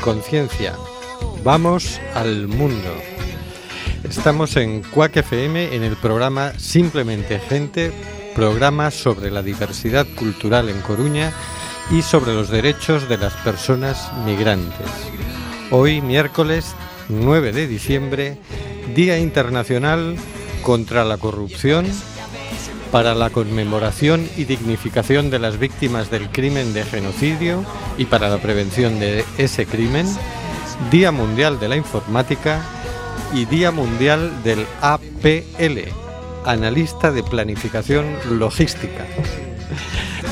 conciencia. Vamos al mundo. Estamos en Cuac FM en el programa Simplemente Gente, programa sobre la diversidad cultural en Coruña y sobre los derechos de las personas migrantes. Hoy, miércoles 9 de diciembre, Día Internacional contra la Corrupción, para la conmemoración y dignificación de las víctimas del crimen de genocidio y para la prevención de ese crimen, Día Mundial de la Informática y Día Mundial del APL, Analista de Planificación Logística.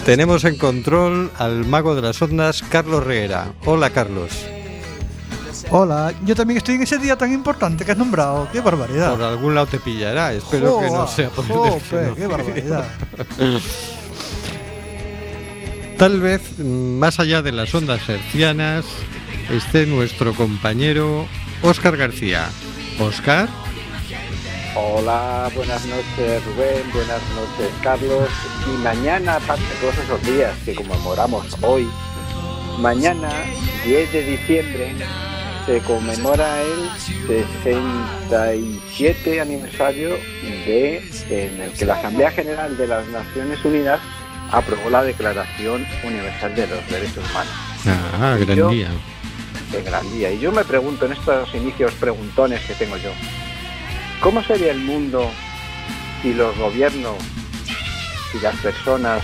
Tenemos en control al mago de las ondas, Carlos Reguera. Hola, Carlos. Hola, yo también estoy en ese día tan importante que has nombrado. ¡Qué barbaridad! Por algún lado te pillará, espero que no sea por el ¡Qué barbaridad! Tal vez, más allá de las ondas hercianas, esté nuestro compañero Óscar García. Óscar. Hola, buenas noches Rubén, buenas noches Carlos. Y mañana, aparte de todos esos días que conmemoramos hoy, mañana, 10 de diciembre, se conmemora el 67 aniversario de en el que la Asamblea General de las Naciones Unidas aprobó la Declaración Universal de los Derechos Humanos. Ah, gran día. De gran día. Y yo me pregunto en estos inicios preguntones que tengo yo, ¿cómo sería el mundo si los gobiernos y las personas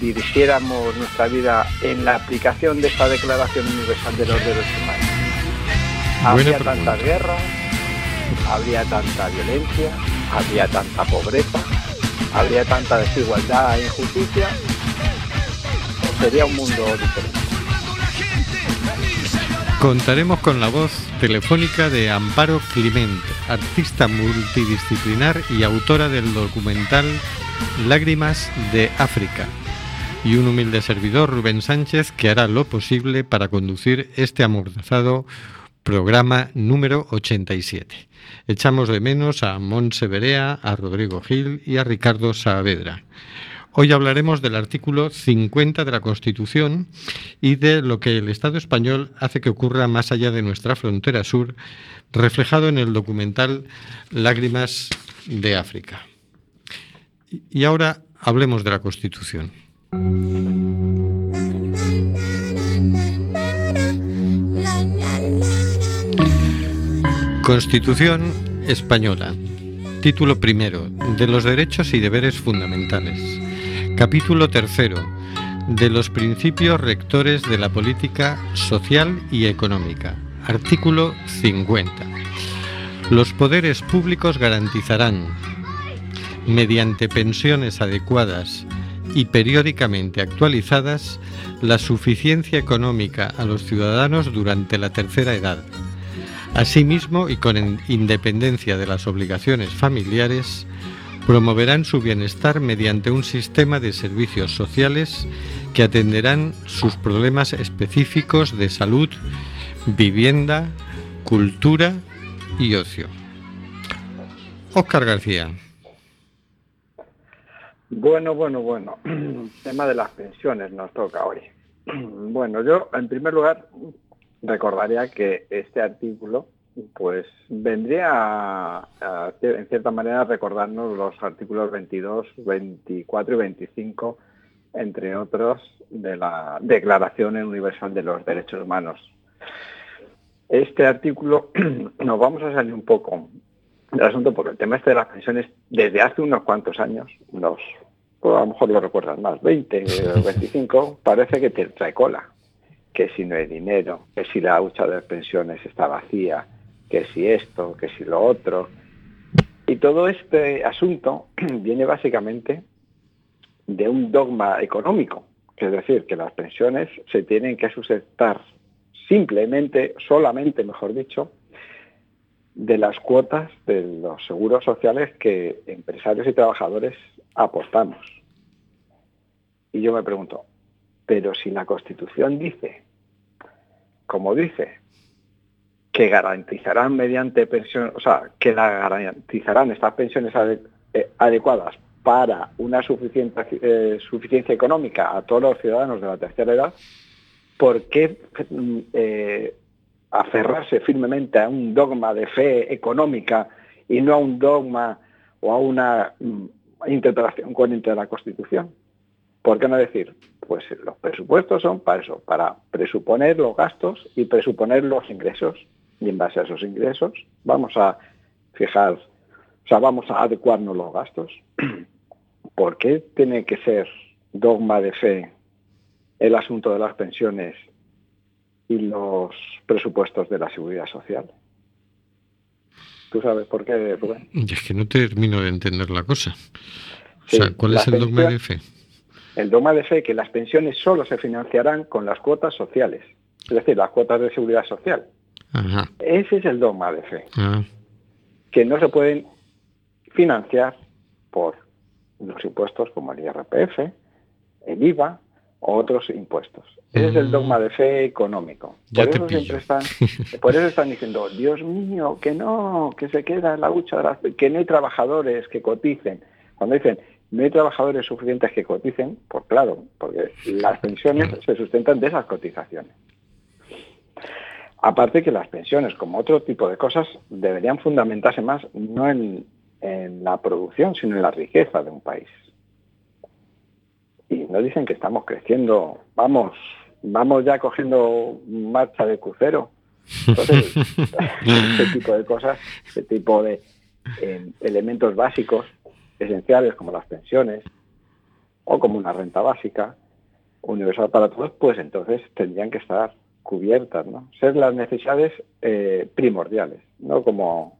dirigiéramos nuestra vida en la aplicación de esta Declaración Universal de los Derechos Humanos? Habría tantas guerras, habría tanta violencia, habría tanta pobreza, habría tanta desigualdad e injusticia, sería un mundo diferente. Contaremos con la voz telefónica de Amparo Clement, artista multidisciplinar y autora del documental Lágrimas de África, y un humilde servidor, Rubén Sánchez, que hará lo posible para conducir este amordazado programa número 87. Echamos de menos a Montse Berea, a Rodrigo Gil y a Ricardo Saavedra. Hoy hablaremos del artículo 50 de la Constitución y de lo que el Estado español hace que ocurra más allá de nuestra frontera sur, reflejado en el documental Lágrimas de África. Y ahora hablemos de la Constitución. Constitución Española. Título primero. De los derechos y deberes fundamentales. Capítulo tercero. De los principios rectores de la política social y económica. Artículo 50. Los poderes públicos garantizarán, mediante pensiones adecuadas y periódicamente actualizadas, la suficiencia económica a los ciudadanos durante la tercera edad Asimismo, y con independencia de las obligaciones familiares, promoverán su bienestar mediante un sistema de servicios sociales que atenderán sus problemas específicos de salud, vivienda, cultura y ocio. Oscar García. Bueno, bueno, bueno. tema de las pensiones nos toca hoy. Bueno, yo en primer lugar recordaría que este artículo pues vendría en cierta manera a recordarnos los artículos 22, 24 y 25, entre otros, de la Declaración Universal de los Derechos Humanos. Este artículo nos vamos a salir un poco del asunto porque el tema este de las pensiones desde hace unos cuantos años, unos, pues a lo mejor lo recuerdan más, 20 o 25, parece que te trae cola que si no hay dinero, que si la hucha de pensiones está vacía, que si esto, que si lo otro. Y todo este asunto viene básicamente de un dogma económico, es decir, que las pensiones se tienen que sustentar simplemente, solamente, mejor dicho, de las cuotas de los seguros sociales que empresarios y trabajadores aportamos. Y yo me pregunto, pero si la Constitución dice, como dice, que garantizarán mediante pensión, o sea, que la garantizarán estas pensiones eh, adecuadas para una suficiente, eh, suficiencia económica a todos los ciudadanos de la tercera edad, ¿por qué eh, aferrarse firmemente a un dogma de fe económica y no a un dogma o a una mm, interpretación coherente de la Constitución? ¿Por qué no decir? Pues los presupuestos son para eso, para presuponer los gastos y presuponer los ingresos. Y en base a esos ingresos vamos a fijar, o sea, vamos a adecuarnos los gastos. ¿Por qué tiene que ser dogma de fe el asunto de las pensiones y los presupuestos de la seguridad social? ¿Tú sabes por qué, Rubén? Es que no termino de entender la cosa. O sea, ¿cuál es el dogma de fe? El dogma de fe que las pensiones solo se financiarán con las cuotas sociales, es decir, las cuotas de seguridad social. Ese es el dogma de fe. Ah. Que no se pueden financiar por los impuestos como el IRPF, el IVA o otros impuestos. Ese es el mm. dogma de fe económico. Por eso, siempre están, por eso están diciendo, Dios mío, que no, que se queda en la hucha, que no hay trabajadores que coticen. Cuando dicen, no hay trabajadores suficientes que coticen, pues claro, porque las pensiones se sustentan de esas cotizaciones. Aparte que las pensiones, como otro tipo de cosas, deberían fundamentarse más no en, la producción, sino en la riqueza de un país. Y nos dicen que estamos creciendo, vamos, vamos ya cogiendo marcha de crucero. Entonces, este tipo de cosas, este tipo de eh, elementos básicos, esenciales como las pensiones o como una renta básica universal para todos, pues entonces tendrían que estar cubiertas, ¿no? Ser las necesidades eh, primordiales, no como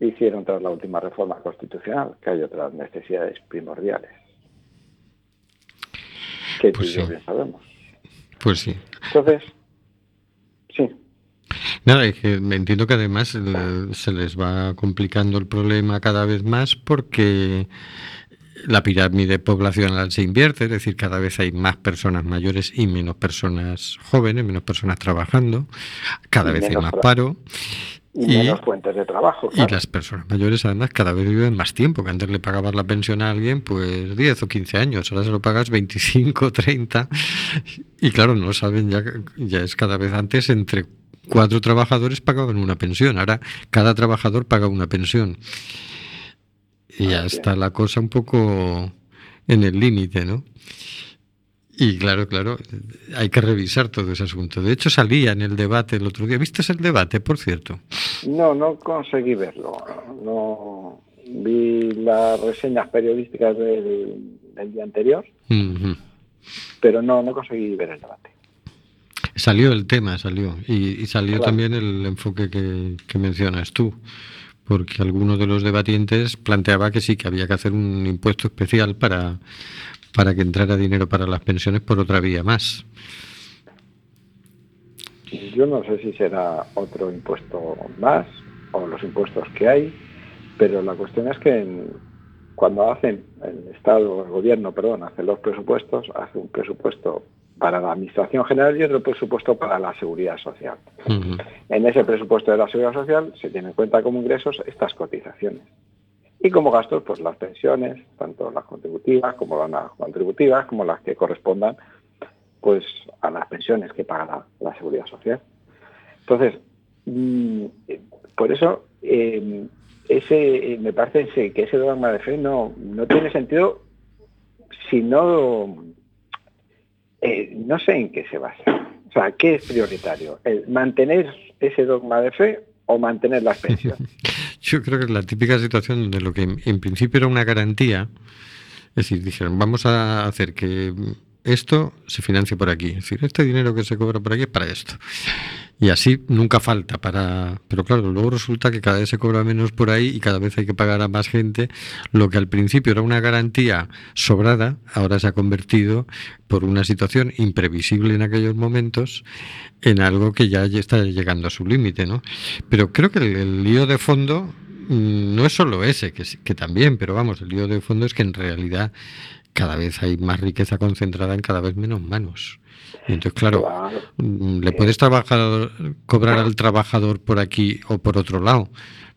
hicieron tras la última reforma constitucional, que hay otras necesidades primordiales. Que pues sí. bien sabemos. Pues sí. Entonces, sí. Nada, es que me entiendo que además se les va complicando el problema cada vez más porque la pirámide poblacional se invierte, es decir, cada vez hay más personas mayores y menos personas jóvenes, menos personas trabajando, cada vez hay más paro. Y, menos fuentes de trabajo. Y las personas mayores además cada vez viven más tiempo, que antes le pagabas la pensión a alguien pues 10 o 15 años, ahora se lo pagas 25, 30 y claro, no saben, ya, ya es cada vez antes entre cuatro trabajadores pagaban una pensión, ahora cada trabajador paga una pensión. Y ya está la cosa un poco en el límite, ¿no? Y claro, claro, hay que revisar todo ese asunto. De hecho, salía en el debate el otro día. ¿Viste el debate, por cierto? No, no conseguí verlo. No vi las reseñas periodísticas del, día anterior, pero no, no conseguí ver el debate. Salió el tema, salió. Y, salió también el enfoque que, que mencionas tú porque alguno de los debatientes planteaba que sí, que había que hacer un impuesto especial para, para que entrara dinero para las pensiones por otra vía más. Yo no sé si será otro impuesto más o los impuestos que hay, pero la cuestión es que cuando hacen el Estado, el gobierno, perdón, hace los presupuestos, hace un presupuesto para la Administración General y otro presupuesto para la Seguridad Social. En ese presupuesto de la Seguridad Social se tienen en cuenta como ingresos estas cotizaciones. Y como gastos, pues las pensiones, tanto las contributivas como las no contributivas, como las que correspondan pues a las pensiones que paga la, Seguridad Social. Entonces, mm, por eso em, ese me parece que ese dogma de fe no, no tiene sentido si no eh, no sé en qué se basa. O sea, ¿qué es prioritario? ¿El ¿Mantener ese dogma de fe o mantener las pensiones? Yo creo que es la típica situación donde lo que en, principio era una garantía, es decir, dijeron, vamos a hacer que esto se financie por aquí. Es decir, este dinero que se cobra por aquí es para esto. Y así nunca falta para... Pero claro, luego resulta que cada vez se cobra menos por ahí y cada vez hay que pagar a más gente. Lo que al principio era una garantía sobrada, ahora se ha convertido por una situación imprevisible en aquellos momentos en algo que ya está llegando a su límite, ¿no? Pero creo que el, lío de fondo mm, no es solo ese, que, que también, pero vamos, el lío de fondo es que en realidad cada vez hay más riqueza concentrada en cada vez menos manos. Y entonces, claro, le puedes trabajar, cobrar al trabajador por aquí o por otro lado,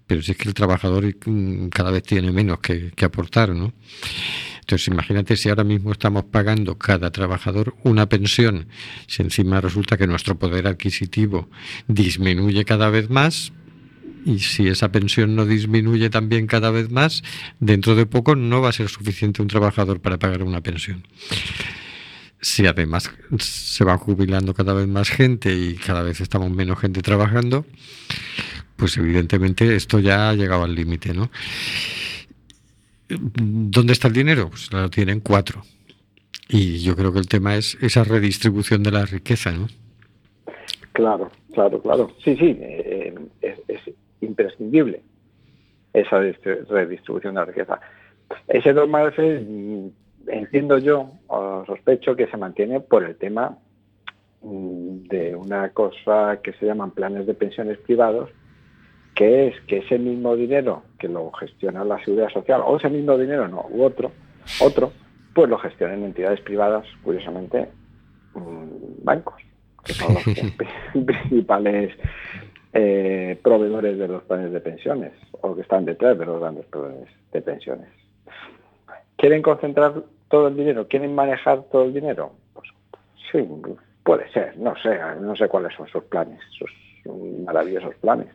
pero si es que el trabajador mm, cada vez tiene menos que, que aportar, ¿no? Entonces, imagínate si ahora mismo estamos pagando cada trabajador una pensión, si encima resulta que nuestro poder adquisitivo disminuye cada vez más, y si esa pensión no disminuye también cada vez más, dentro de poco no va a ser suficiente un trabajador para pagar una pensión. Si además se va jubilando cada vez más gente y cada vez estamos menos gente trabajando, pues evidentemente esto ya ha llegado al límite, ¿no? ¿Dónde está el dinero? Pues lo tienen cuatro. Y yo creo que el tema es esa redistribución de la riqueza, ¿no? Claro, claro, claro. Sí, sí, eh, es, es, imprescindible esa redistribución de la riqueza. Ese dogma mm, entiendo yo, o sospecho que se mantiene por el tema mm, de una cosa que se llaman planes de pensiones privados, que es que ese mismo dinero que lo gestiona la seguridad social, o ese mismo dinero no, u otro, otro, pues lo gestionan entidades privadas, curiosamente, mm, bancos, que son los principales eh, proveedores de los planes de pensiones, o que están detrás de los grandes proveedores de pensiones. ¿Quieren concentrar todo el dinero? ¿Quieren manejar todo el dinero? Pues sí, puede ser, no sé, no sé cuáles son sus planes, sus maravillosos planes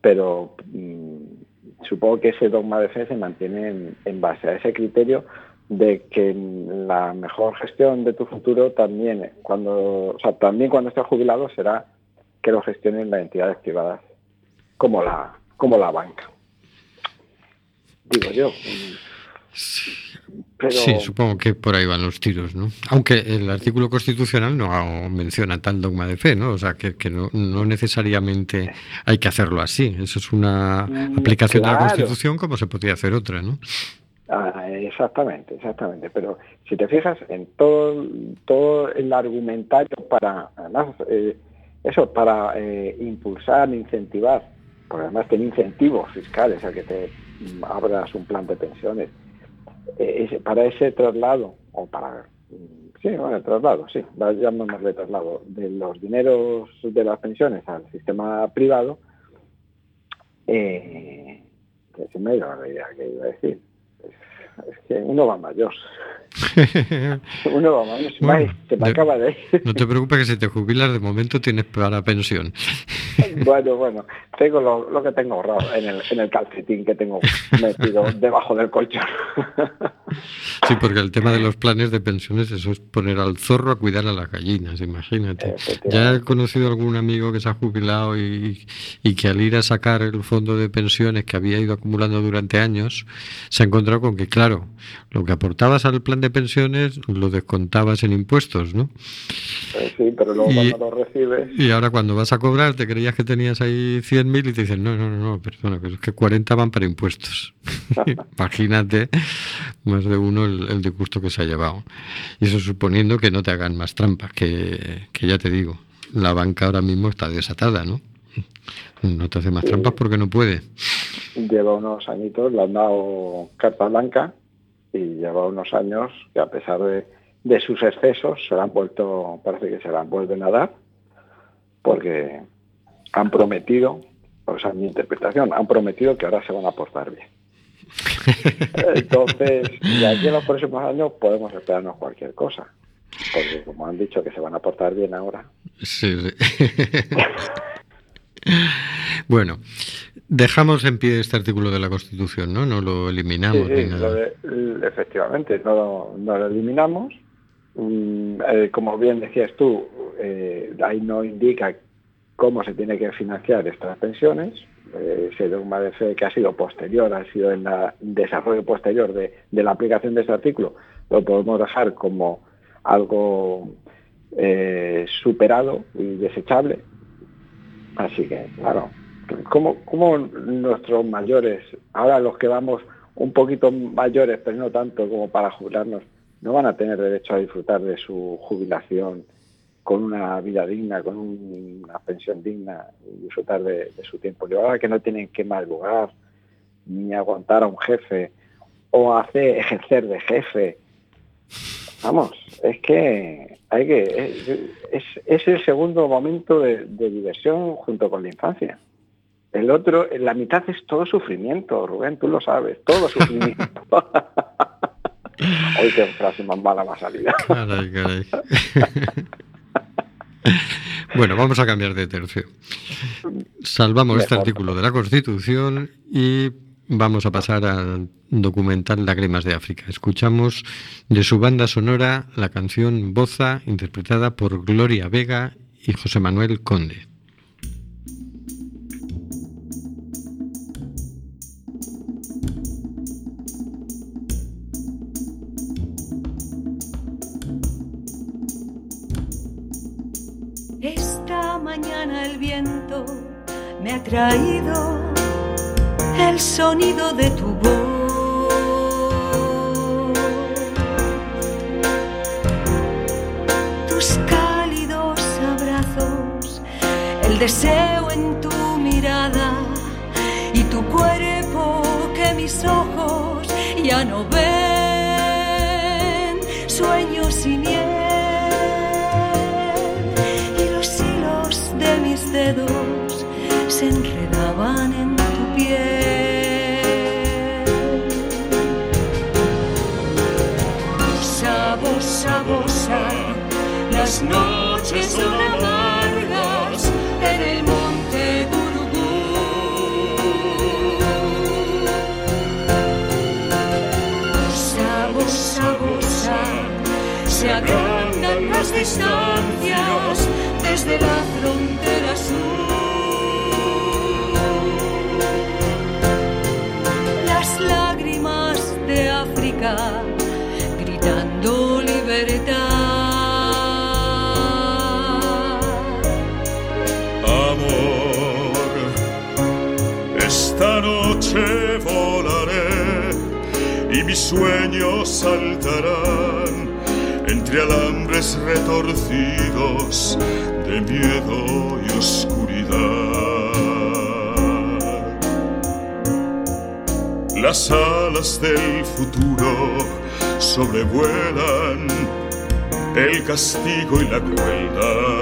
pero mm, supongo que ese dogma de fe se mantiene en, base a ese criterio de que la mejor gestión de tu futuro también cuando o sea, también cuando estés jubilado será que lo gestionen las entidades privadas como la como la banca digo yo Sí, supongo que por ahí van los tiros, ¿no? Aunque el artículo constitucional no menciona tal dogma de fe, ¿no? O sea, que, no, necesariamente hay que hacerlo así. Eso es una mm, aplicación de la Constitución como se podría hacer otra, ¿no? Ah, exactamente, exactamente. Pero si te fijas en todo, todo el argumentario para, además, eh, eso, para eh, impulsar, incentivar, porque además tiene incentivos fiscales a que te abras un plan de pensiones, eh, para ese traslado, o para, sí, bueno, el traslado, sí, llamémosle traslado, de los dineros de las pensiones al sistema privado, eh, que se la idea que iba a decir. Es, que uno va mayor. uno va mayor. se me acaba de... no te preocupes que si te jubilas de momento tienes para pensión. Bueno, bueno, tengo lo, que tengo ahorrado en el, en el calcetín que tengo metido debajo del colchón. Sí, porque el tema de los planes de pensiones, eso es poner al zorro a cuidar a las gallinas, imagínate. Ya he conocido algún amigo que se ha jubilado y, y que al ir a sacar el fondo de pensiones que había ido acumulando durante años, se ha encontrado con que, claro, lo que aportabas al plan de pensiones lo descontabas en impuestos, ¿no? Eh, sí, pero luego cuando lo recibes... Y ahora cuando vas a cobrar te creías que tenías ahí 100.000 y te dicen, no, no, no, no, perdona, pero es que 40 van para impuestos. Imagínate más de uno el, el disgusto que se ha llevado. Y eso suponiendo que no te hagan más trampas, que, que ya te digo, la banca ahora mismo está desatada, ¿no? No te hace más trampas porque no puede. Lleva unos añitos, le han dado carta blanca y lleva unos años que a pesar de, de sus excesos se han vuelto, parece que se la han vuelven a dar, porque han prometido, o sea, mi interpretación, han prometido que ahora se van a portar bien. Entonces, de aquí a los próximos años podemos esperarnos cualquier cosa. Porque como han dicho que se van a portar bien ahora. Sí, bueno, dejamos en pie este artículo de la Constitución, ¿no? No lo eliminamos. ni nada. efectivamente, no, no, lo eliminamos. Mm, eh, como bien decías tú, eh, ahí no indica cómo se tiene que financiar estas pensiones. Eh, ese dogma de fe que ha sido posterior, ha sido en el desarrollo posterior de, de, la aplicación de este artículo, lo podemos dejar como algo eh, superado y desechable. Así que, claro, como, como nuestros mayores, ahora los que vamos un poquito mayores, pero no tanto como para jubilarnos, no van a tener derecho a disfrutar de su jubilación con una vida digna, con una pensión digna y disfrutar de, su tiempo. Y ahora que no tienen que madrugar ni aguantar a un jefe o hacer ejercer de jefe. Vamos, es que hay que es, el segundo momento de diversión junto con la infancia. El otro, la mitad es todo sufrimiento, Rubén, tú lo sabes, todo sufrimiento. Hoy qué frase más mala más salida. Caray, caray. Bueno, vamos a cambiar de tercio. Salvamos este artículo de la Constitución y vamos a pasar al documental Lágrimas de África. Escuchamos de su banda sonora la canción Boza, interpretada por Gloria Vega y José Manuel Conde. Traído el sonido de tu voz. Tus cálidos abrazos, el deseo en tu mirada y tu cuerpo que mis ojos ya no ven. Sueños sin miel y los hilos de mis dedos se enredaban en tu piel. Bosa, bosa, bosa, las noches son amargas en el monte Gurugú. Bosa, bosa, bosa, se agrandan las distancias desde la frontera mis sueños saltarán entre alambres retorcidos de miedo y oscuridad. Las alas del futuro sobrevuelan el castigo y la crueldad.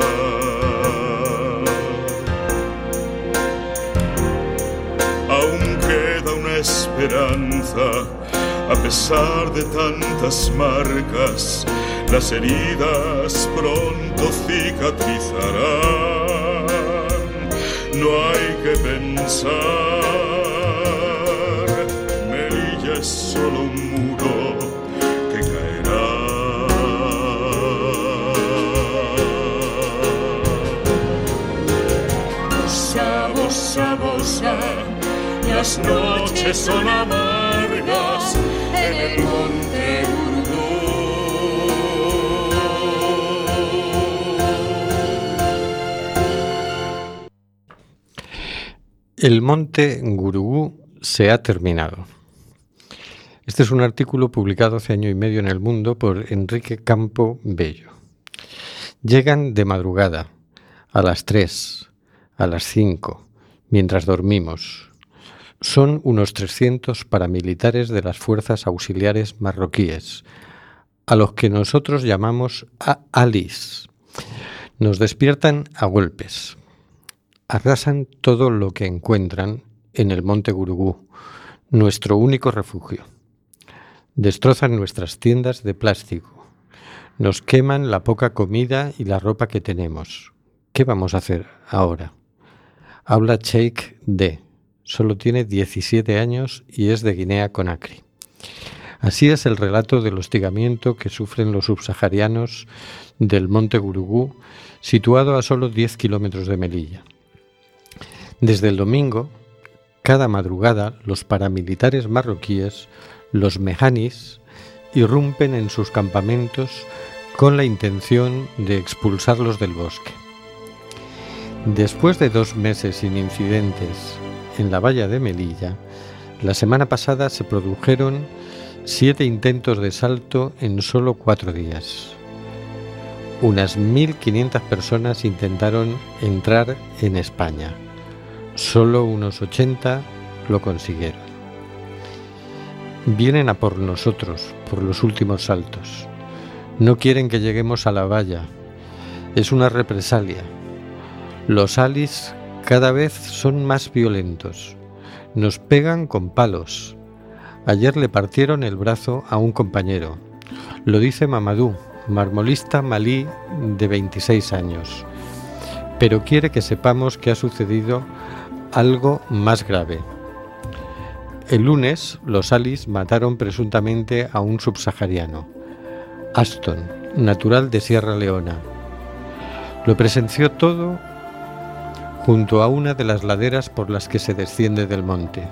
Aún queda una esperanza, a pesar de tantas marcas, las heridas pronto cicatrizarán. No hay que pensar, Melilla es solo un muro que caerá. Bosa, bosa, bosa, las noches son el monte Urubú. El monte Gurugú se ha terminado. Este es un artículo publicado hace año y medio en El Mundo por Enrique Campo Bello. Llegan de madrugada, a las 3, a las 5, mientras dormimos. Son unos 300 paramilitares de las fuerzas auxiliares marroquíes, a los que nosotros llamamos alis. Nos despiertan a golpes. Arrasan todo lo que encuentran en el monte Gurugú, nuestro único refugio. Destrozan nuestras tiendas de plástico. Nos queman la poca comida y la ropa que tenemos. ¿Qué vamos a hacer ahora? Habla Sheikh D. Solo tiene 17 años y es de Guinea Conakry. Así es el relato del hostigamiento que sufren los subsaharianos del monte Gurugú, situado a solo 10 kilómetros de Melilla. Desde el domingo, cada madrugada, los paramilitares marroquíes, los mejanis, irrumpen en sus campamentos con la intención de expulsarlos del bosque. Después de dos meses sin incidentes en la valla de Melilla, la semana pasada se produjeron siete intentos de salto en solo cuatro días. Unas 1.500 personas intentaron entrar en España. Solo unos 80 lo consiguieron. Vienen a por nosotros, por los últimos saltos. No quieren que lleguemos a la valla. Es una represalia. Los alis cada vez son más violentos. Nos pegan con palos. Ayer le partieron el brazo a un compañero. Lo dice Mamadou, marmolista malí de 26 años. Pero quiere que sepamos que ha sucedido algo más grave. El lunes, los Alis mataron presuntamente a un subsahariano, Aston, natural de Sierra Leona. Lo presenció todo junto a una de las laderas por las que se desciende del monte.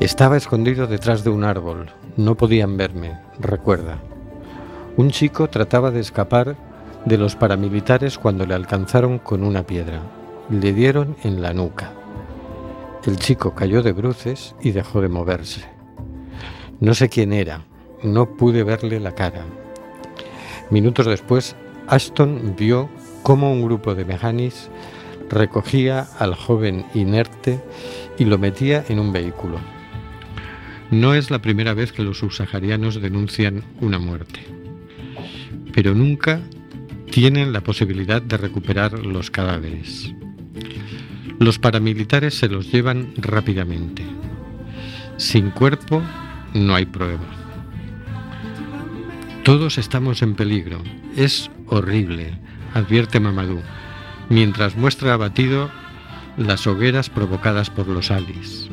Estaba escondido detrás de un árbol, no podían verme, recuerda. Un chico trataba de escapar de los paramilitares cuando le alcanzaron con una piedra. Le dieron en la nuca. El chico cayó de bruces y dejó de moverse. No sé quién era, no pude verle la cara. Minutos después, Ashton vio cómo un grupo de mejanis recogía al joven inerte y lo metía en un vehículo. No es la primera vez que los subsaharianos denuncian una muerte, pero nunca tienen la posibilidad de recuperar los cadáveres. Los paramilitares se los llevan rápidamente. Sin cuerpo no hay prueba. Todos estamos en peligro. Es horrible, advierte Mamadou, mientras muestra abatido las hogueras provocadas por los alis.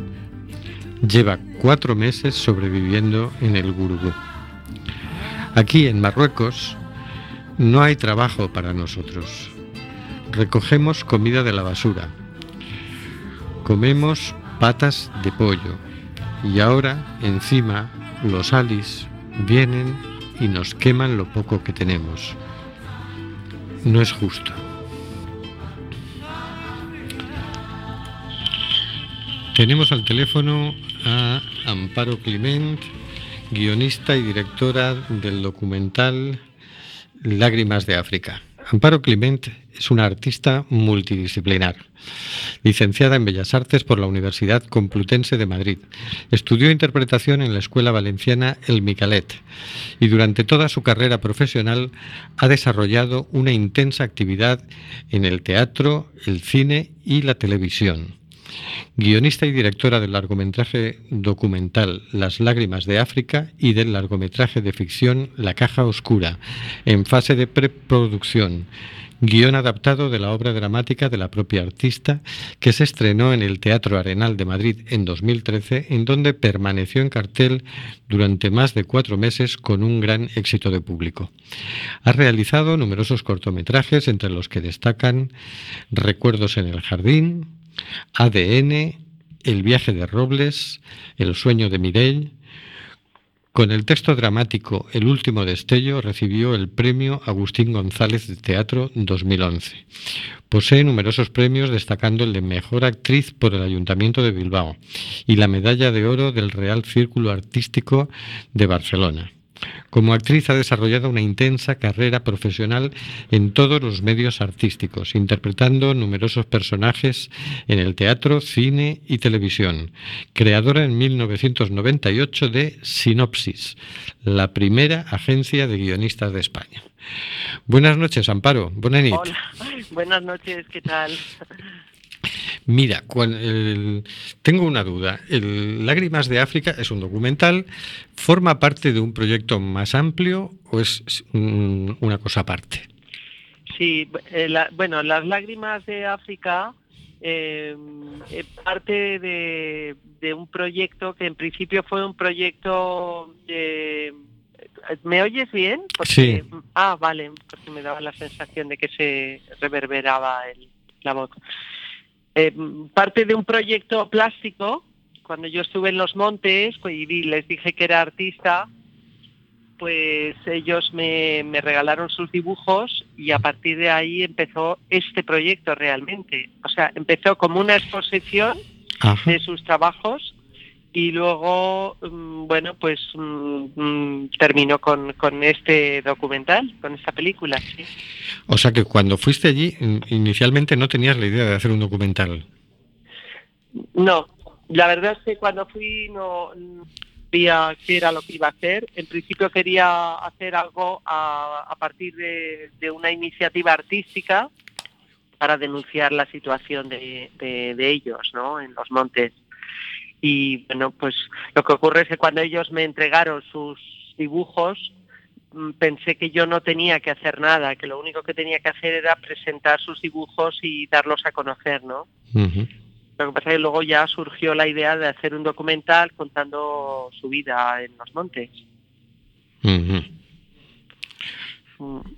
Lleva cuatro meses sobreviviendo en el Gurugú. Aquí en Marruecos no hay trabajo para nosotros. Recogemos comida de la basura, Comemos patas de pollo y ahora encima los alis vienen y nos queman lo poco que tenemos. No es justo. Tenemos al teléfono a Amparo Clement, guionista y directora del documental Lágrimas de África. Amparo Clement es una artista multidisciplinar. Licenciada en Bellas Artes por la Universidad Complutense de Madrid. Estudió interpretación en la Escuela Valenciana El Micalet y durante toda su carrera profesional ha desarrollado una intensa actividad en el teatro, el cine y la televisión. Guionista y directora del largometraje documental Las lágrimas de África y del largometraje de ficción La caja oscura, en fase de preproducción guion adaptado de la obra dramática de la propia artista, que se estrenó en el Teatro Arenal de Madrid en 2013, en donde permaneció en cartel durante más de cuatro meses con un gran éxito de público. Ha realizado numerosos cortometrajes, entre los que destacan Recuerdos en el Jardín, ADN, El viaje de Robles, El sueño de Mireille, con el texto dramático El último destello recibió el premio Agustín González de Teatro 2011. Posee numerosos premios destacando el de Mejor Actriz por el Ayuntamiento de Bilbao y la Medalla de Oro del Real Círculo Artístico de Barcelona. Como actriz ha desarrollado una intensa carrera profesional en todos los medios artísticos, interpretando numerosos personajes en el teatro, cine y televisión. Creadora en 1998 de Sinopsis, la primera agencia de guionistas de España. Buenas noches, Amparo. Buenas Hola, buenas noches, ¿qué tal? Mira, tengo una duda. El Lágrimas de África es un documental, ¿forma parte de un proyecto más amplio o es una cosa aparte? Sí, eh, bueno, las Lágrimas de África eh, es parte de, un proyecto que en principio fue un proyecto de... ¿Me oyes bien? sí. Ah, vale, porque me daba la sensación de que se reverberaba la voz. Eh, parte de un proyecto plástico, cuando yo estuve en los montes pues, y les dije que era artista, pues ellos me, regalaron sus dibujos y a partir de ahí empezó este proyecto realmente. O sea, empezó como una exposición de sus trabajos y luego, mm, bueno, pues mm, mm, terminó con, con, este documental, con esta película. ¿sí? O sea que cuando fuiste allí, inicialmente no tenías la idea de hacer un documental. No, la verdad es que cuando fui no sabía qué era lo que iba a hacer. En principio quería hacer algo a, a partir de, de una iniciativa artística para denunciar la situación de, de- de ellos ¿no? en los montes. Y bueno, pues lo que ocurre es que cuando ellos me entregaron sus dibujos, mm, pensé que yo no tenía que hacer nada, que lo único que tenía que hacer era presentar sus dibujos y darlos a conocer, ¿no? Lo que pasa es que luego ya surgió la idea de hacer un documental contando su vida en los montes.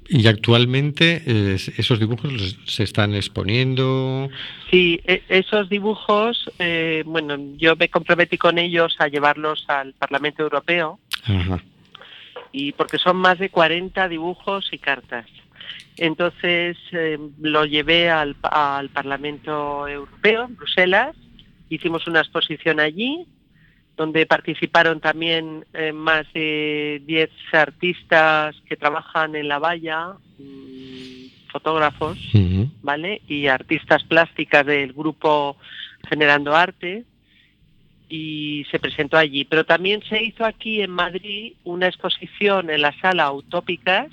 Y actualmente eh, esos dibujos los- se están exponiendo. Sí, e- esos dibujos, eh, bueno, yo me comprometí con ellos a llevarlos al Parlamento Europeo Ajá. y porque son más de 40 dibujos y cartas. Entonces eh, lo llevé al, al Parlamento Europeo, en Bruselas, hicimos una exposición allí, donde participaron también eh, más de 10 artistas que trabajan en la valla, mm, fotógrafos. ¿vale? Y artistas plásticas del grupo Generando Arte y se presentó allí. Pero también se hizo aquí en Madrid una exposición en la sala Utópicas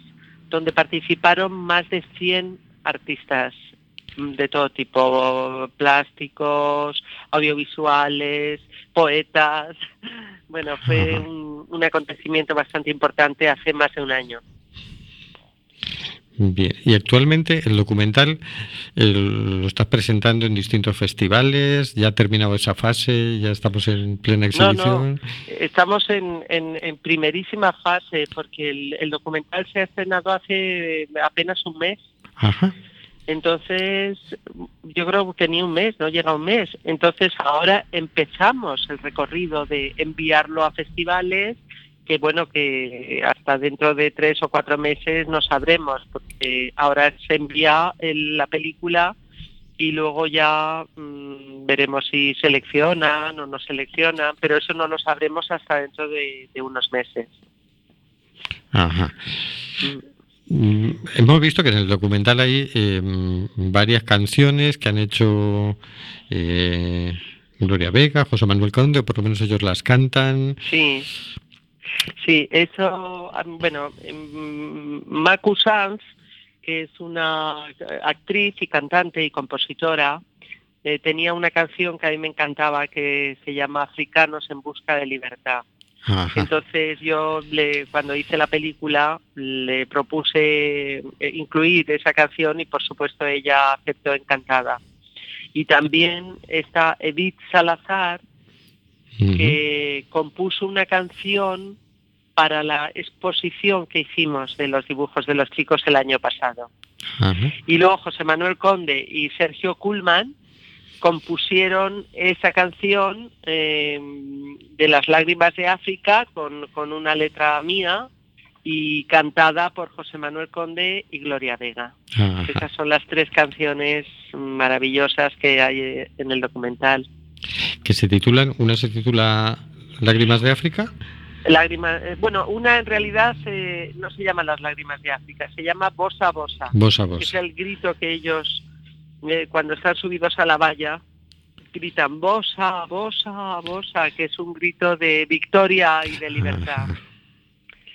donde participaron más de 100 artistas de todo tipo, plásticos, audiovisuales, poetas. Bueno, fue un, un acontecimiento bastante importante hace más de un año. Bien. Y actualmente el documental el- lo estás presentando en distintos festivales. Ya ha terminado esa fase. Ya estamos en plena No, no. exhibición. Estamos en, en- en primerísima fase porque el, el documental se ha estrenado hace apenas un mes. Ajá. Entonces, yo creo que ni un mes, no llega un mes. Entonces, ahora empezamos el recorrido de enviarlo a festivales que, bueno, que hasta dentro de tres o cuatro meses no sabremos, porque ahora se envía el- la película y luego ya mm, veremos si seleccionan o no seleccionan, pero eso no lo sabremos hasta dentro de, de unos meses. Ajá. Mm. Mm, Hemos visto que en el documental hay eh, varias canciones que han hecho eh, Gloria Vega, José Manuel Conde, o por lo menos ellos las cantan. Sí, sí, eso, ah, bueno, mm, Macu Sanz, que es una actriz y cantante y compositora, eh, tenía una canción que a mí me encantaba que se llama Africanos en busca de libertad. Ajá. Entonces yo le, cuando hice la película le propuse eh, incluir esa canción y por supuesto ella aceptó encantada. Y también está Edith Salazar, que compuso una canción para la exposición que hicimos de los dibujos de los chicos el año pasado. Y luego José Manuel Conde y Sergio Kuhlman compusieron esa canción eh, de las lágrimas de África con, con una letra mía y cantada por José Manuel Conde y Gloria Vega. Ajá. Esas son las tres canciones maravillosas que hay eh, en el documental. Que se titulan, una se titula Lágrimas de África. Lágrimas, eh, bueno, una en realidad se- no se llama las lágrimas de África, se llama Bosa Bosa, Voz a que es el grito que ellos eh, cuando están subidos a la valla gritan Bosa, Bosa, Bosa, que es un grito de victoria y de libertad.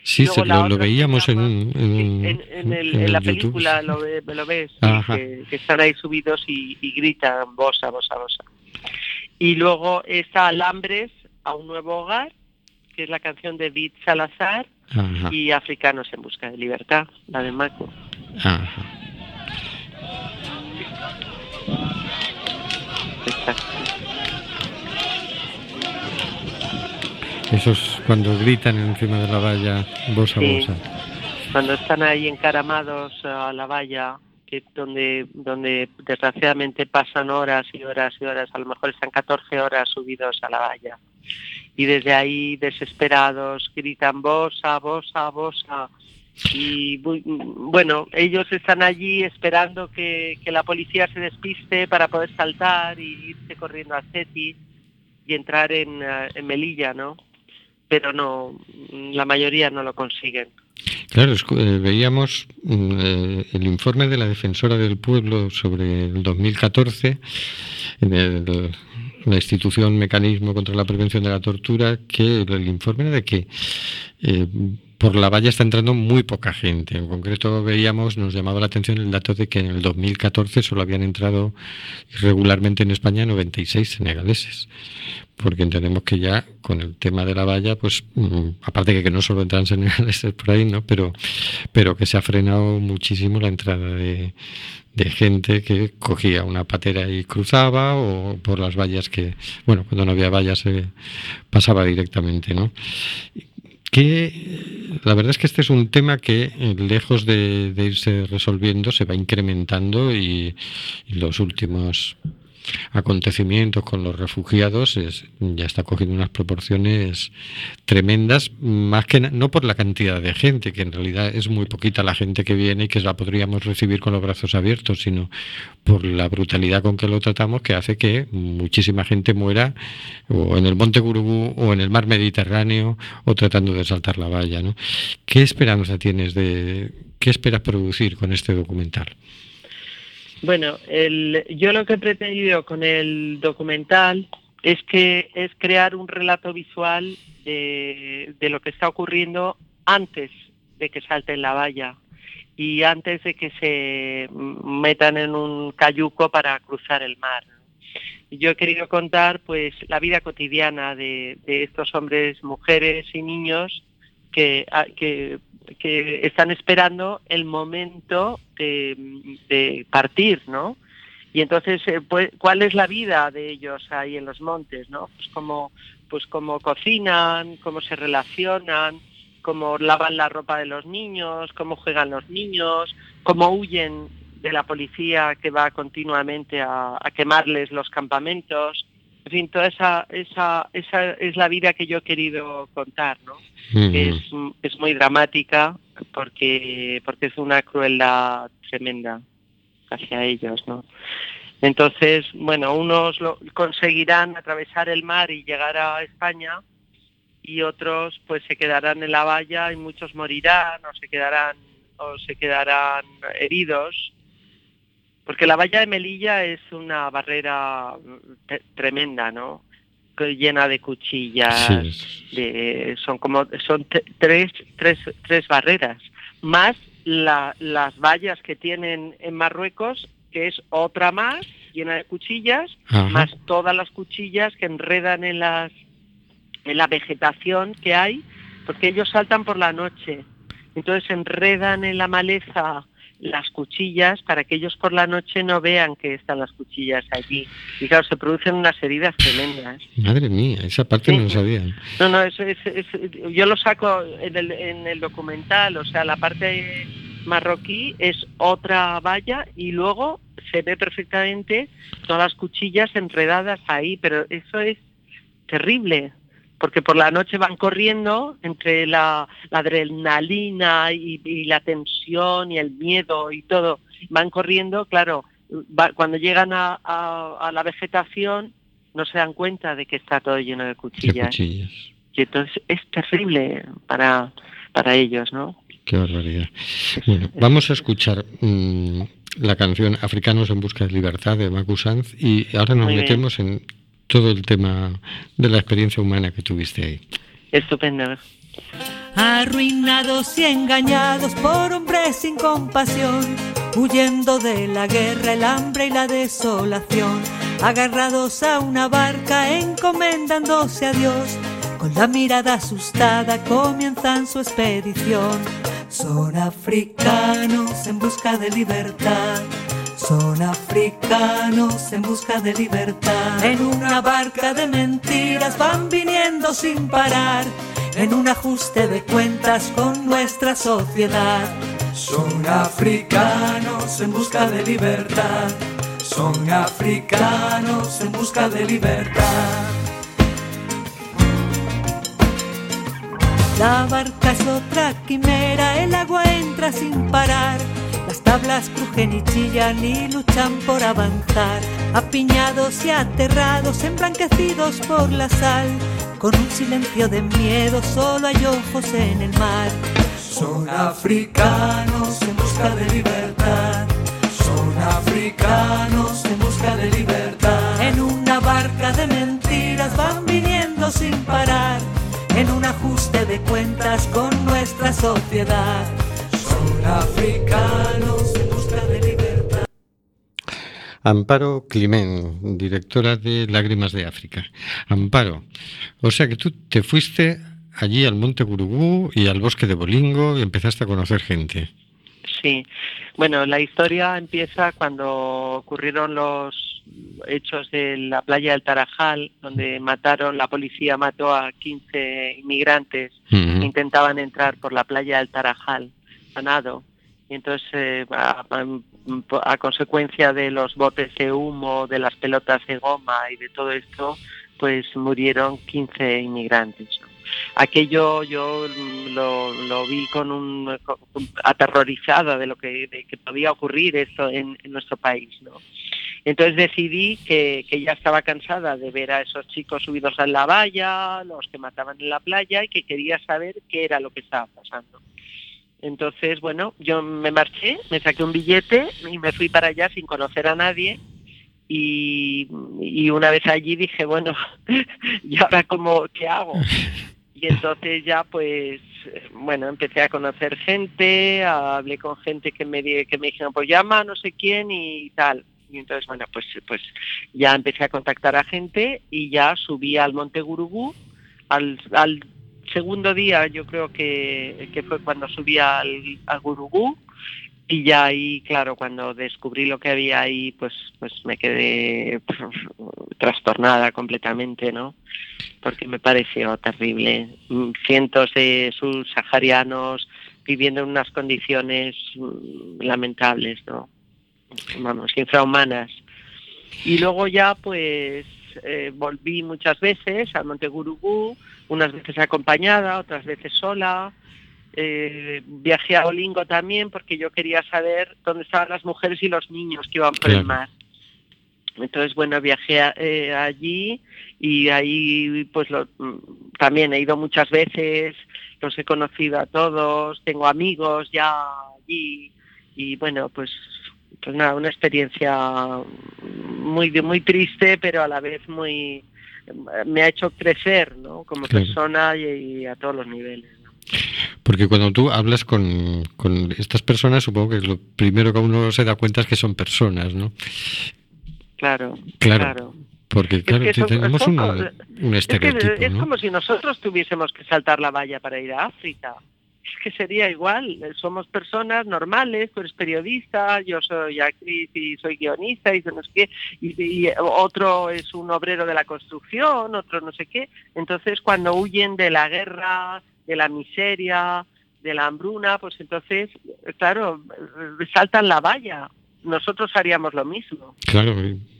Sí, se lo, veíamos en, llama- en, En, en el- en en la YouTube. película lo, lo ves, que, que están ahí subidos y, y gritan Bosa, Bosa, Bosa. Y luego está Alambres a un nuevo hogar, que es la canción de Beat Salazar, Ajá. y Africanos en busca de libertad, la de Maco. Ajá. Exacto. Esos cuando gritan encima de la valla, voz a Sí. voz. Cuando están ahí encaramados a la valla, que donde, donde desgraciadamente pasan horas y horas y horas, a lo mejor están 14 horas subidos a la valla. Y desde ahí, desesperados, gritan bosa, bosa, bosa. Y bu- bueno, ellos están allí esperando que, que la policía se despiste para poder saltar y irse corriendo a Ceti y entrar en, eh, en Melilla, ¿no? Pero no, la mayoría no lo consiguen. Claro, eh, veíamos mm, eh, el informe de la defensora del pueblo sobre el 2014 en la institución Mecanismo contra la Prevención de la Tortura, que el informe de que por la valla está entrando muy poca gente. En concreto veíamos, nos llamaba la atención el dato de que en el 2014 solo habían entrado irregularmente en España 96 senegaleses. Porque entendemos que ya con el tema de la valla, pues mm, aparte de que no solo entran senegaleses por ahí, ¿no? Pero, pero que se ha frenado muchísimo la entrada de, gente que cogía una patera y cruzaba o por las vallas que, bueno, cuando no había vallas se pasaba directamente, ¿no? que la verdad es que este es un tema que eh, lejos de, irse resolviendo se va incrementando y los últimos acontecimientos con los refugiados ya está cogiendo unas proporciones tremendas, más que no por la cantidad de gente, que en realidad es muy poquita la gente que viene y que la podríamos recibir con los brazos abiertos, sino por la brutalidad con que lo tratamos, que hace que muchísima gente muera o en el Monte Gurubú o en el mar Mediterráneo o tratando de saltar la valla. ¿no? ¿Qué esperanza tienes de, qué esperas producir con este documental? Bueno, el, yo lo que he pretendido con el documental es que es crear un relato visual de, lo que está ocurriendo antes de que salten la valla y antes de que se metan en un cayuco para cruzar el mar. Yo he querido contar pues la vida cotidiana de, de estos hombres, mujeres y niños que, están esperando el momento de, partir, ¿no? Y entonces, eh, pues, ¿cuál es la vida de ellos ahí en los montes? Pues cómo, pues cómo cocinan, cómo se relacionan, cómo lavan la ropa de los niños, cómo juegan los niños, cómo huyen de la policía que va continuamente a quemarles los campamentos, en fin, toda esa, esa, esa es la vida que yo he querido contar, ¿no? es, es, muy dramática porque, porque es una crueldad tremenda hacia ellos, ¿no? Entonces, bueno, unos lo, conseguirán atravesar el mar y llegar a España y otros pues se quedarán en la valla y muchos morirán o se quedarán o se quedarán heridos porque la valla de Melilla es una barrera tremenda, ¿no? llena de cuchillas, de, son como son tres, tres, tres barreras, más las vallas que tienen en Marruecos, que es otra más llena de cuchillas, más todas las cuchillas que enredan en las en la vegetación que hay, porque ellos saltan por la noche, entonces enredan en la maleza las cuchillas para que ellos por la noche no vean que están las cuchillas allí. Y claro, se producen unas heridas tremendas. Madre mía, esa parte no lo sabía. No, no, eso es, yo lo saco en el, en el documental, o sea, la parte marroquí es otra valla y luego se ve perfectamente todas las cuchillas enredadas ahí, pero eso es terrible, porque por la noche van corriendo entre la, adrenalina y, la tensión y el miedo y todo, van corriendo, claro, cuando llegan a, la vegetación no se dan cuenta de que está todo lleno de cuchillas. Y entonces es terrible para, para ellos, ¿no? Qué barbaridad. Bueno, vamos a escuchar mm, la canción Africanos en busca de libertad de Macu Sanz y ahora nos metemos en todo el tema de la experiencia humana que tuviste ahí. Estupendo. Arruinados y engañados por hombres sin compasión, huyendo de la guerra, el hambre y la desolación, agarrados a una barca, encomendándose a Dios, con la mirada asustada comienzan su expedición. Son africanos en busca de libertad son africanos en busca de libertad. En una barca de mentiras van viniendo sin parar. En un ajuste de cuentas con nuestra sociedad. Son africanos en busca de libertad. Son africanos en busca de libertad. La barca es otra quimera, el agua entra sin parar las tablas crujen y chillan y luchan por avanzar, apiñados y aterrados, emblanquecidos por la sal, con un silencio de miedo, solo hay ojos en el mar. Son africanos en busca de libertad, Son africanos en busca de libertad. En una barca de mentiras van viniendo sin parar. En un ajuste de cuentas con nuestra sociedad. Son africanos en busca de libertad. Amparo Climent, directora de Lágrimas de África. Amparo, o sea que tú te fuiste allí al Monte Gurugú y al bosque de Bolingo y empezaste a conocer gente. Sí, bueno, la historia empieza cuando ocurrieron los hechos de la playa del Tarajal, donde mataron, la policía mató a 15 inmigrantes que intentaban entrar por la playa del Tarajal, a nado. Y entonces, eh, a, consecuencia de los botes de humo, de las pelotas de goma y de todo esto, pues murieron 15 inmigrantes. Aquello yo lo, vi con un con- aterrorizada de lo que, podía ocurrir esto en, en nuestro país, ¿no? Entonces decidí que, que ya estaba cansada de ver a esos chicos subidos a la valla, los que mataban en la playa y que quería saber qué era lo que estaba pasando. Entonces, bueno, yo me marché, me saqué un billete y me fui para allá sin conocer a nadie. Y, y una vez allí dije, bueno, ¿y ahora cómo, qué hago? Y entonces ya pues, bueno, empecé a conocer gente, hablé con gente que me, que me dijeron, pues llama a no sé quién y tal. Y entonces, bueno, pues, pues ya empecé a contactar a gente y ya subí al Monte Gurugú. Al, al segundo día yo creo que, fue cuando subí al, al Gurugú y ya ahí, claro, cuando descubrí lo que había ahí, pues, pues me quedé trastornada completamente, ¿no? Porque me pareció terrible. Mm, Cientos de subsaharianos viviendo en unas condiciones mm, lamentables, ¿no? Vamos, infrahumanas. Y luego ya, pues, eh, volví muchas veces al Monte Gurugú, unas veces acompañada, otras veces sola. Eh, viajé a Olingo también porque yo quería saber dónde estaban las mujeres y los niños que iban por el mar. Entonces, bueno, viajé a- eh, allí y ahí pues lo- mm, también he ido muchas veces, los he conocido a todos, tengo amigos ya allí y bueno, pues pues nada, una experiencia muy muy triste, pero a la vez muy me ha hecho crecer, ¿no? Como Claro. persona y, y a todos los niveles. ¿no? Porque cuando tú hablas con, con estas personas, supongo que lo primero que uno se da cuenta es que son personas, ¿no? Claro, Claro. claro. Porque, claro, que son- tenemos son una- un Es que estereotipo, es ¿no? como si nosotros tuviésemos que saltar la valla para ir a África. Es que sería igual, somos personas normales, tú eres periodista, yo soy actriz y soy guionista y no sé qué, y, otro es un obrero de la construcción, otro no sé qué. Entonces cuando huyen de la guerra, de la miseria, de la hambruna, pues entonces, claro, saltan la valla. Nosotros haríamos lo mismo. Claro,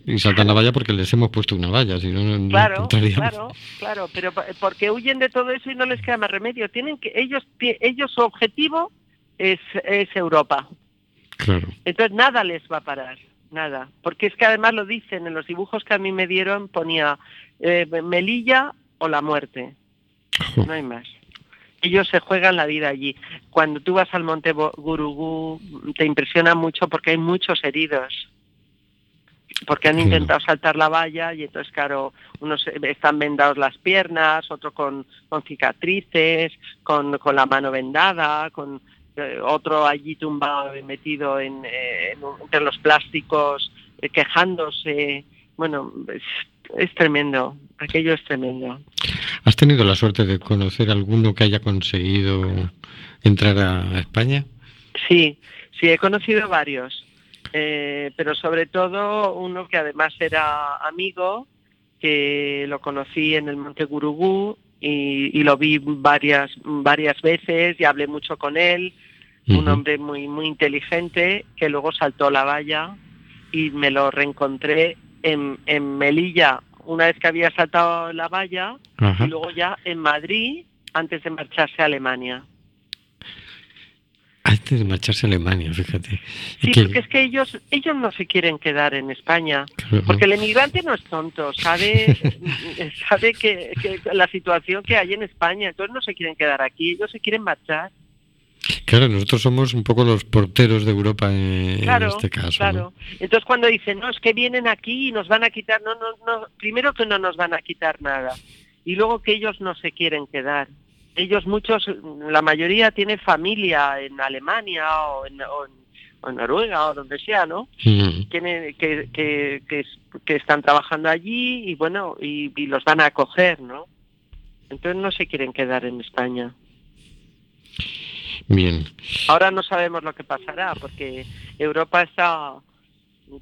y- saltan la valla porque les hemos puesto una valla, si no, no Claro, claro, claro, pero porque huyen de todo eso y no les queda más remedio. Tienen que ellos ellos su objetivo es, es Europa. Claro. Entonces nada les va a parar, nada, porque es que además lo dicen en los dibujos que a mí me dieron ponía eh, Melilla o la muerte, no hay más. Ellos se juegan la vida allí. Cuando tú vas al Monte Gurugú te impresiona mucho porque hay muchos heridos porque han intentado saltar la valla y entonces, claro, unos están vendados las piernas, otro con, con cicatrices, con, con la mano vendada, con eh, otro allí tumbado y metido en, eh, en entre los plásticos, eh, quejándose. Bueno, es, tremendo, aquello es tremendo. ¿Has tenido la suerte de conocer alguno que haya conseguido entrar a España? Sí, sí, he conocido varios, eh, pero sobre todo uno que además era amigo, que lo conocí en el Monte Gurugú y, y lo vi varias, varias veces y hablé mucho con él, un hombre muy, muy inteligente que luego saltó la valla y me lo reencontré en, en Melilla una vez que había saltado la valla Ajá. y luego ya en Madrid antes de marcharse a Alemania. Antes de marcharse a Alemania, fíjate. Sí, que- porque es que ellos ellos no se quieren quedar en España, claro, porque el emigrante no es tonto, sabe sabe que, que la situación que hay en España, entonces no se quieren quedar aquí, ellos se quieren marchar. Claro, nosotros somos un poco los porteros de Europa en, Claro, este caso. ¿no? claro. Entonces cuando dicen, no, es que vienen aquí y nos van a quitar, no, no, no, primero que no nos van a quitar nada y luego que ellos no se quieren quedar. Ellos muchos, la mayoría tiene familia en Alemania o en, o en- o en Noruega o donde sea, ¿no? Mm. Que, que, que, que están trabajando allí y bueno, y, y los van a acoger, ¿no? Entonces no se quieren quedar en España. Bien. Ahora no sabemos lo que pasará porque Europa está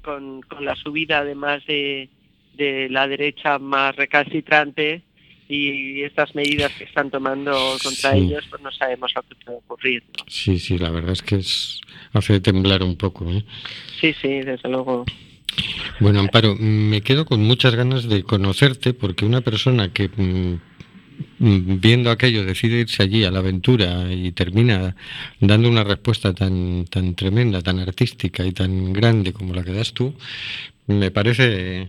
con, con la subida además de, de la derecha más recalcitrante y estas medidas que están tomando contra Sí. ellos, pues no sabemos lo que puede ocurrir. ¿no? Sí, sí, la verdad es que es hace temblar un poco. ¿eh? Sí, sí, desde luego. Bueno, Amparo, me quedo con muchas ganas de conocerte porque una persona que mm, viendo aquello decide irse allí a la aventura y termina dando una respuesta tan, tan tremenda, tan artística y tan grande como la que das tú, me parece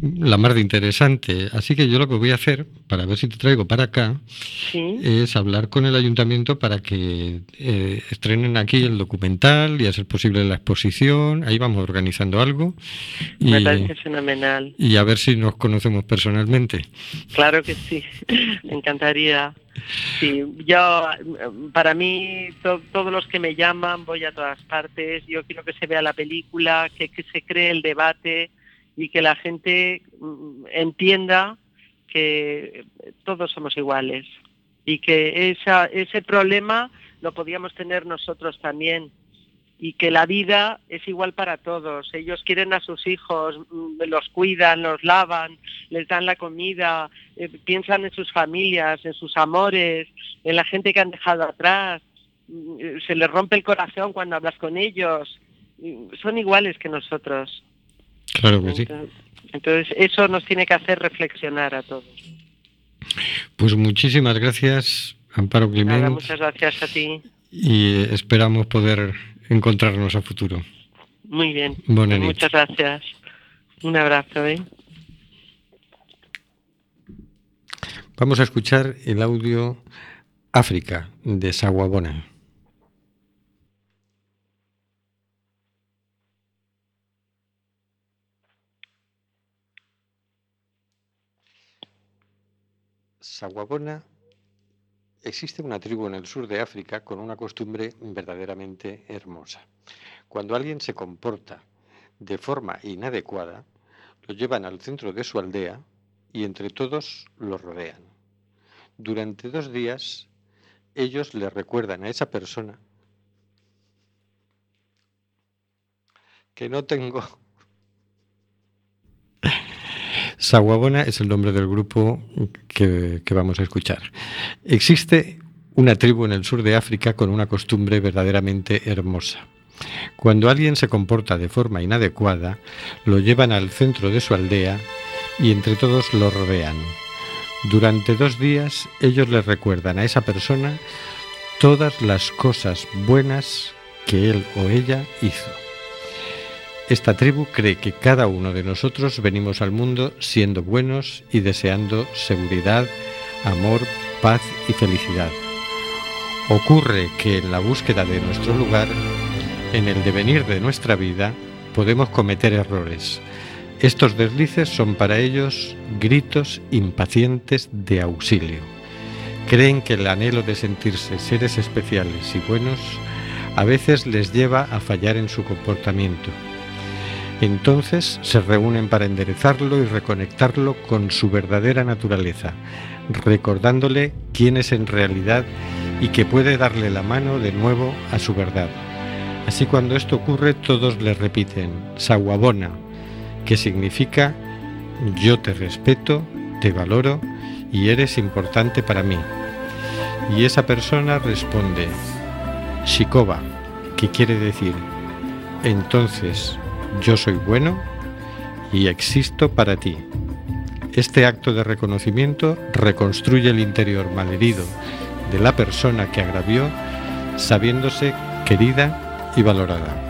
la más de interesante. Así que yo lo que voy a hacer, para ver si te traigo para acá, Sí, es hablar con el ayuntamiento para que eh, estrenen aquí el documental y a ser posible la exposición. Ahí vamos organizando algo y, me parece fenomenal. y a ver si nos conocemos personalmente. Claro que sí, me encantaría. Sí, yo, para mí, to- todos los que me llaman, voy a todas partes. Yo quiero que se vea la película, que, que se cree el debate y que la gente mm, entienda que todos somos iguales y que esa, ese problema lo podíamos tener nosotros también y que la vida es igual para todos. Ellos quieren a sus hijos, mm, los cuidan, los lavan, les dan la comida, eh, piensan en sus familias, en sus amores, en la gente que han dejado atrás. Mm, eh, Se les rompe el corazón cuando hablas con ellos. Son iguales que nosotros. Claro que sí. Entonces, eso nos tiene que hacer reflexionar a todos. Pues muchísimas gracias, Amparo Nada, Climent, muchas gracias a ti. y eh, esperamos poder encontrarnos a futuro. Muy bien. Bona nit. Muchas gracias. Un abrazo, ¿eh? Vamos a escuchar el audio África de Sawabona. Sawabona existe una tribu en el sur de África con una costumbre verdaderamente hermosa. Cuando alguien se comporta de forma inadecuada, lo llevan al centro de su aldea y entre todos lo rodean. Durante dos días ellos le recuerdan a esa persona que no tengo. Sawabona es el nombre del grupo que, que vamos a escuchar. Existe una tribu en el sur de África con una costumbre verdaderamente hermosa. Cuando alguien se comporta de forma inadecuada, lo llevan al centro de su aldea y entre todos lo rodean. Durante dos días ellos le recuerdan a esa persona todas las cosas buenas que él o ella hizo. Esta tribu cree que cada uno de nosotros venimos al mundo siendo buenos y deseando seguridad, amor, paz y felicidad. Ocurre que en la búsqueda de nuestro lugar, en el devenir de nuestra vida, podemos cometer errores. Estos deslices son para ellos gritos impacientes de auxilio. Creen que el anhelo de sentirse seres especiales y buenos a veces les lleva a fallar en su comportamiento. Entonces se reúnen para enderezarlo y reconectarlo con su verdadera naturaleza, recordándole quién es en realidad y que puede darle la mano de nuevo a su verdad. Así cuando esto ocurre todos le repiten Sawabona, que significa yo te respeto, te valoro y eres importante para mí. Y esa persona responde Shikoba, que quiere decir entonces yo soy bueno y existo para ti. Este acto de reconocimiento reconstruye el interior malherido de la persona que agravió, sabiéndose querida y valorada.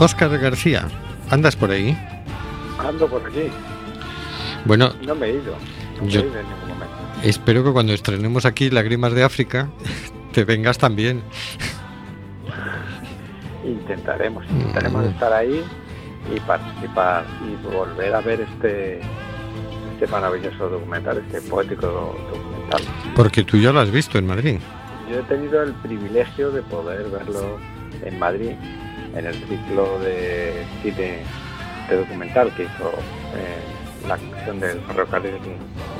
Óscar García, ¿andas por ahí? Ando por aquí. Bueno, No me he ido. No Yo- me he ido en ningún momento. espero que cuando estrenemos aquí Lágrimas de África te vengas también. Intentaremos, intentaremos Mm. estar ahí y participar y volver a ver este este maravilloso documental, este poético do- documental. Porque tú ya lo has visto en Madrid. Yo he tenido el privilegio de poder verlo en Madrid, en el ciclo de cine de documental que hizo eh, la comisión del ferrocarril,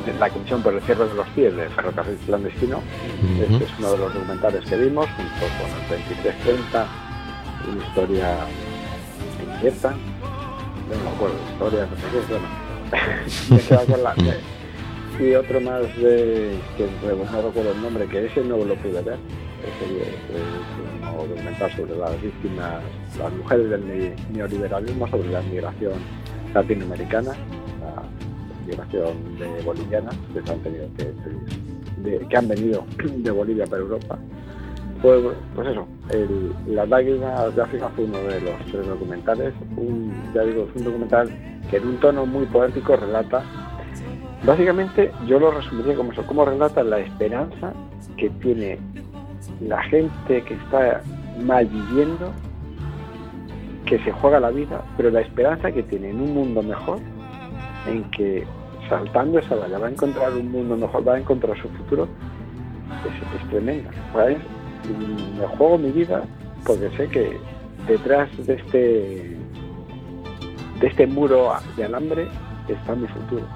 de la comisión por el cierre de los pies del ferrocarril clandestino. Ujú. Este es uno de los documentales que vimos, junto con el 2330, una historia incierta, no me acuerdo, historia, no sé qué, bueno, me con la... Y otro más de, que no recuerdo el nombre, que ese no lo pude ver, un documental sobre las víctimas, las mujeres del ne- neoliberalismo, sobre la migración latinoamericana, la migración de bolivianas que han venido de Bolivia para Europa. Pues, eso, el, Las lágrimas de África fue uno de los tres documentales. Ya digo, un documental que en un tono muy poético relata, básicamente yo lo resumiría como eso, como relata la esperanza que tiene la gente que está mal viviendo, que se juega la vida, pero la esperanza que tiene en un mundo mejor, en que saltando esa valla va a encontrar un mundo mejor, va a encontrar su futuro, es, es tremenda. Me juego mi vida porque sé que detrás de este de este muro de alambre está mi futuro.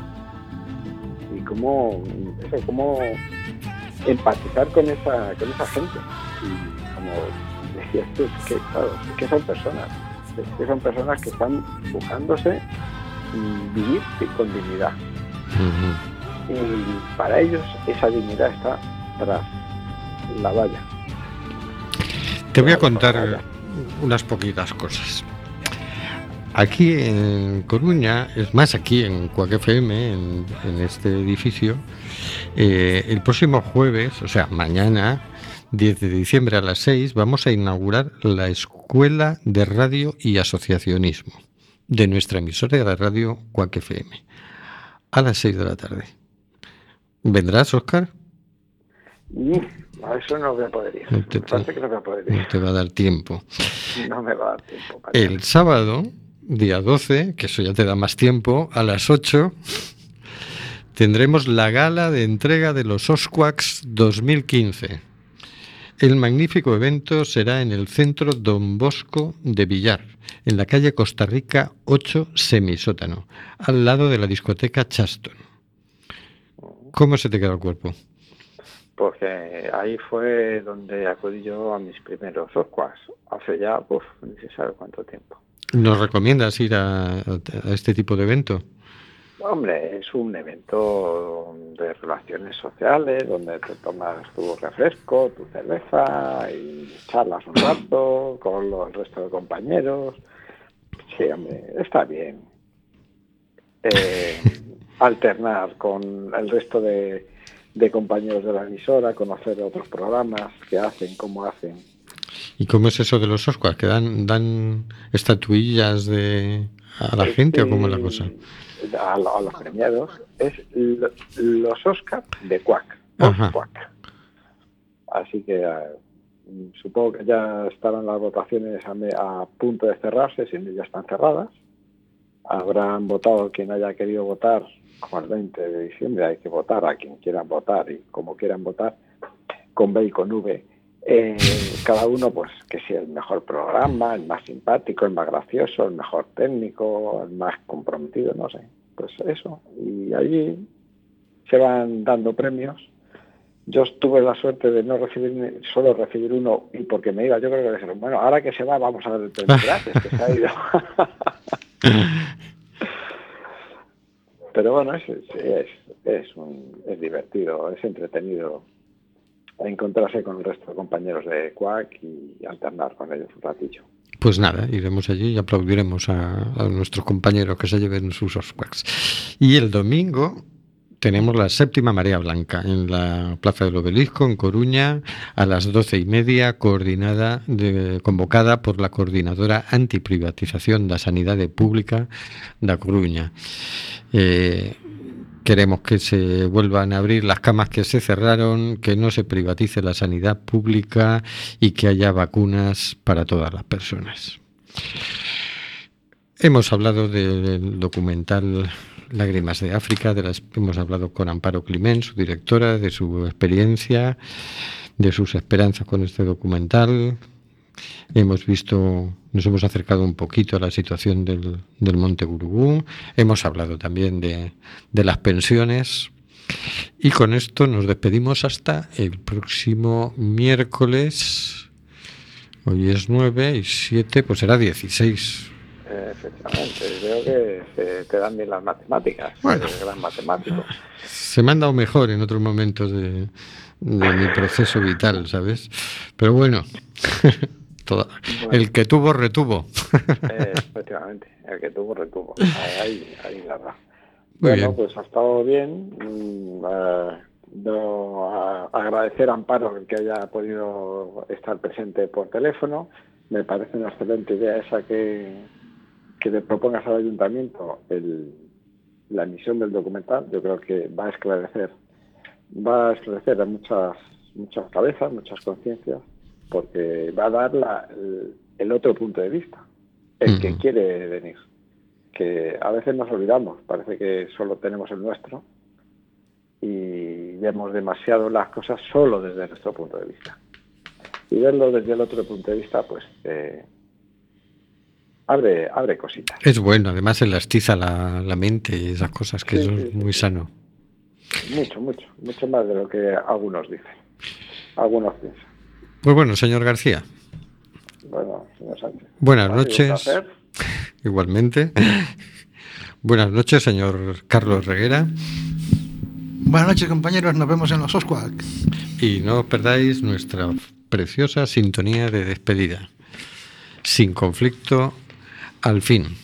Y cómo, cómo empatizar con esa, con esa gente. Y como decías tú, es que, claro, es que son personas, es que son personas que están buscándose vivir con dignidad. Y para ellos esa dignidad está tras la valla. Te voy a contar unas poquitas cosas. Aquí en Coruña, es más aquí en Cuac FM, en, en este edificio, eh, el próximo jueves, o sea, mañana, 10 de diciembre a las 6, vamos a inaugurar la Escuela de Radio y Asociacionismo de nuestra emisora de radio Cuac FM a las 6 de la tarde. ¿Vendrás, Oscar? Mm, a eso no voy a poder ir. No Me te- parece que no voy a poder No ir. te va a dar tiempo. No me va a dar tiempo. El sábado, día 12, que eso ya te da más tiempo, a las 8 tendremos la gala de entrega de los Osquaks 2015. El magnífico evento será en el centro Don Bosco de Villar, en la calle Costa Rica 8 Semisótano, al lado de la discoteca Chaston. ¿Cómo se te queda el cuerpo? Porque ahí fue donde acudí yo a mis primeros Osquas, hace ya, pues, ni se sabe cuánto tiempo. ¿Nos recomiendas ir a, a este tipo de evento? Hombre, es un evento de relaciones sociales donde te tomas tu refresco, tu cerveza y charlas un rato con los, el resto de compañeros. Sí, hombre, está bien. Eh, alternar con el resto de, de compañeros de la emisora, conocer otros programas que hacen, cómo hacen. ¿Y cómo es eso de los Oscars? ¿Que dan, dan estatuillas de, a la gente o cómo es la cosa? Este, A, a los premiados. Es lo- los Oscars de Quack. Ajá. Quack. Así que eh, supongo que ya estarán las votaciones a, me- a punto de cerrarse, si no ya están cerradas. Habrán votado quien haya querido votar, como el 20 de diciembre hay que votar a quien quieran votar y como quieran votar, con B y con V. Eh, cada uno, pues, que sea el mejor programa, el más simpático, el más gracioso, el mejor técnico, el más comprometido, no sé. Pues eso. Y allí se van dando premios. Yo tuve la suerte de no recibir solo recibir uno y porque me iba, yo creo que dijeron, bueno, ahora que se va vamos a dar el premio gratis, que se ha ido. Pero bueno, es, es, es, un- es divertido, es entretenido a encontrarse con el resto de compañeros de CUAC y alternar con ellos un ratillo. Pues nada, iremos allí y aplaudiremos a, a nuestros compañeros que se lleven sus Osquacks. Y el domingo tenemos la séptima marea blanca en la Plaza del Obelisco, en Coruña, a las doce y media, coordinada de, convocada por la Coordinadora Antiprivatización da Sanidade Pública da Coruña. Eh, Queremos que se vuelvan a abrir las camas que se cerraron, que no se privatice la sanidad pública y que haya vacunas para todas las personas. Hemos hablado del documental Lágrimas de África, de las, hemos hablado con Amparo Climent, su directora, de su experiencia, de sus esperanzas con este documental. Hemos visto, nos hemos acercado un poquito a la situación del, del Monte Gurugú. Hemos hablado también de, de las pensiones. Y con esto nos despedimos hasta el próximo miércoles. Hoy es 9 y 7, pues será 16. Eh, Efectivamente, creo que se te dan bien las matemáticas. Bueno. Eres gran matemático. Se me han dado mejor en otros momentos de, de mi proceso vital, ¿sabes? Pero bueno, toda- el que tuvo, retuvo. Eh, efectivamente, el que tuvo, retuvo. Ahí, ahí la verdad. Muy bueno, bien. pues ha estado bien. Mm, eh, no, a- agradecer a Amparo el que haya podido estar presente por teléfono. Me parece una excelente idea esa que, que le propongas al ayuntamiento el- la emisión del documental. Yo creo que va a esclarecer, va a esclarecer a muchas, muchas cabezas, muchas conciencias, porque va a dar la- el, el otro punto de vista, el que quiere venir que a veces nos olvidamos, parece que solo tenemos el nuestro y vemos demasiado las cosas solo desde nuestro punto de vista. Y verlo desde el otro punto de vista, pues eh, abre, abre cositas. Es bueno, además elastiza la, la mente y esas cosas que Sí, eso sí, es muy sí. sano. Mucho, mucho, mucho más de lo que algunos dicen, algunos piensan. Pues bueno, señor García, Bueno, señor Sánchez. buenas noches. Igualmente. buenas noches, señor Carlos Reguera. Buenas noches, compañeros. Nos vemos en los Osquak. Y no os perdáis nuestra preciosa sintonía de despedida. Sin conflicto, al fin.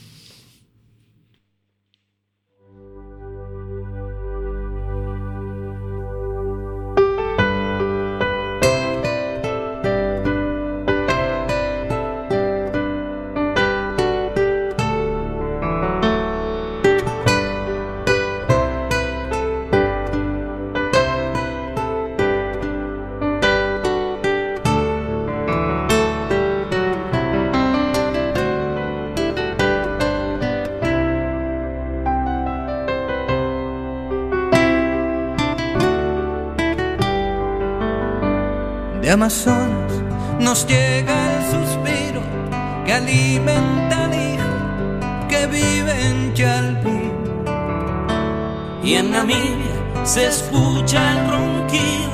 Se escucha el ronquido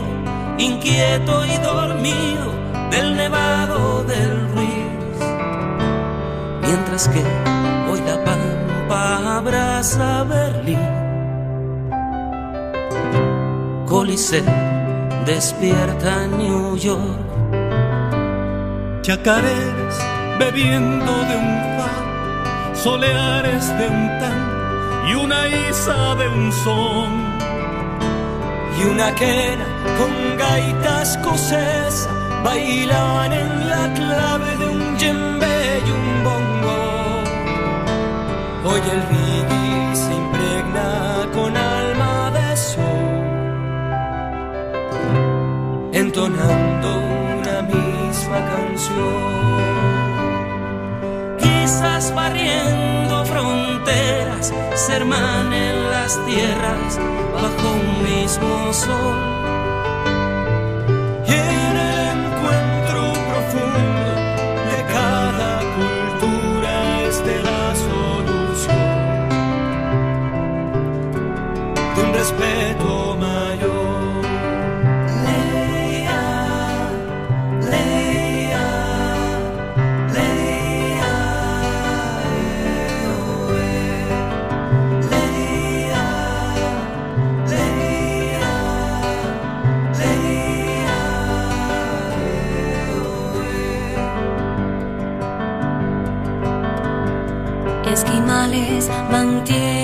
inquieto y dormido del nevado del Ruiz. Mientras que hoy la pampa abraza Berlín. Coliseo despierta New York. Chacareras bebiendo de un far, soleares de un tan y una isa de un son. y una quena con gaita escocesa bailaban en la clave de un djembe y un bongo. Hoy el reggae se impregna con alma de sol, entonando una misma canción. Barriendo fronteras, se hermanen las tierras bajo un mismo sol. Eh. Esquimales